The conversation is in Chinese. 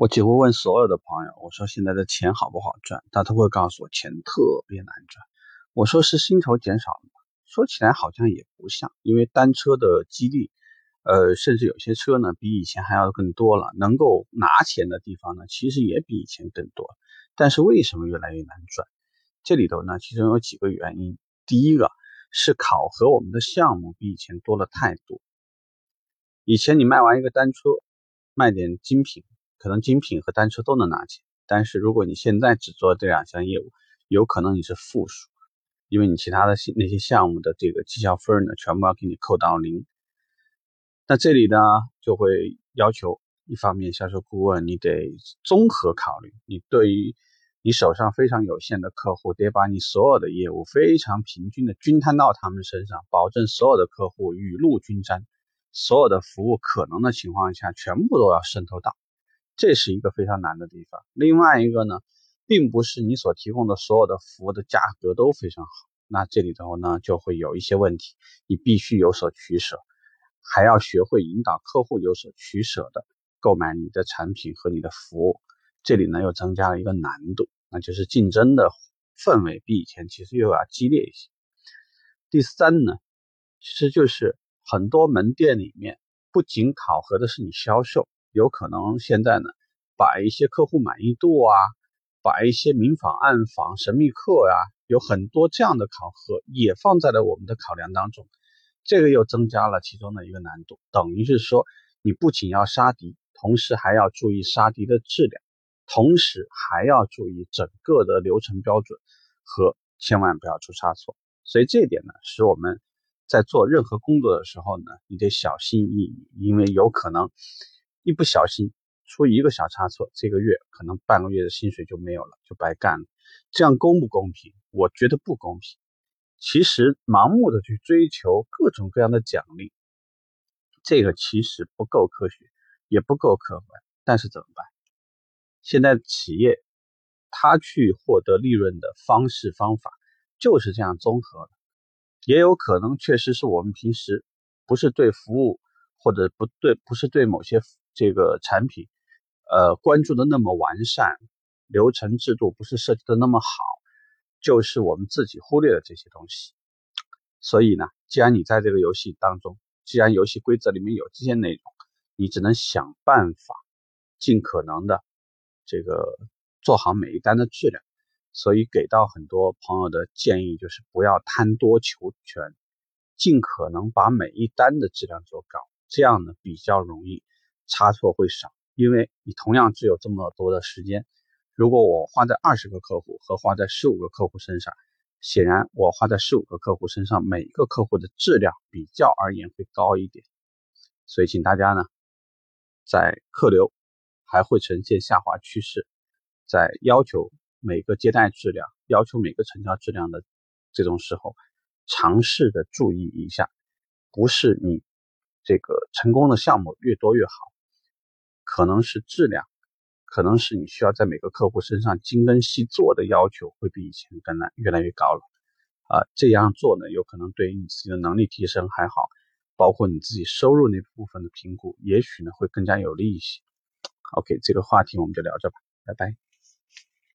我几乎问所有的朋友，我说现在的钱好不好赚？他都会告诉我钱特别难赚。我说是薪酬减少了吗？说起来好像也不像，因为单车的激励，呃，甚至有些车呢比以前还要更多了，能够拿钱的地方呢其实也比以前更多。但是为什么越来越难赚？这里头呢其中有几个原因。第一个是考核我们的项目比以前多了太多。以前你卖完一个单车，卖点精品。可能精品和单车都能拿钱，但是如果你现在只做这两项业务，有可能你是负数，因为你其他的那些项目的这个绩效分呢，全部要给你扣到零。那这里呢，就会要求一方面销售顾问你得综合考虑，你对于你手上非常有限的客户，得把你所有的业务非常平均的均摊到他们身上，保证所有的客户雨露均沾，所有的服务可能的情况下全部都要渗透到。这是一个非常难的地方。另外一个呢，并不是你所提供的所有的服务的价格都非常好，那这里头呢就会有一些问题，你必须有所取舍，还要学会引导客户有所取舍的购买你的产品和你的服务。这里呢又增加了一个难度，那就是竞争的氛围比以前其实又要激烈一些。第三呢，其实就是很多门店里面不仅考核的是你销售。有可能现在呢，把一些客户满意度啊，把一些明访暗访、神秘客啊，有很多这样的考核也放在了我们的考量当中，这个又增加了其中的一个难度。等于是说，你不仅要杀敌，同时还要注意杀敌的质量，同时还要注意整个的流程标准和千万不要出差错。所以这一点呢，使我们在做任何工作的时候呢，你得小心翼翼，因为有可能。一不小心出一个小差错，这个月可能半个月的薪水就没有了，就白干了。这样公不公平？我觉得不公平。其实盲目的去追求各种各样的奖励，这个其实不够科学，也不够客观。但是怎么办？现在企业他去获得利润的方式方法就是这样综合的，也有可能确实是我们平时不是对服务或者不对，不是对某些。这个产品，呃，关注的那么完善，流程制度不是设计的那么好，就是我们自己忽略了这些东西。所以呢，既然你在这个游戏当中，既然游戏规则里面有这些内容，你只能想办法，尽可能的这个做好每一单的质量。所以给到很多朋友的建议就是不要贪多求全，尽可能把每一单的质量做高，这样呢比较容易。差错会少，因为你同样只有这么多的时间。如果我花在二十个客户和花在十五个客户身上，显然我花在十五个客户身上，每一个客户的质量比较而言会高一点。所以，请大家呢，在客流还会呈现下滑趋势，在要求每个接待质量、要求每个成交质量的这种时候，尝试的注意一下，不是你这个成功的项目越多越好。可能是质量，可能是你需要在每个客户身上精耕细作的要求会比以前更难，越来越高了。啊，这样做呢，有可能对于你自己的能力提升还好，包括你自己收入那部分的评估，也许呢会更加有利一些。OK，这个话题我们就聊着吧，拜拜。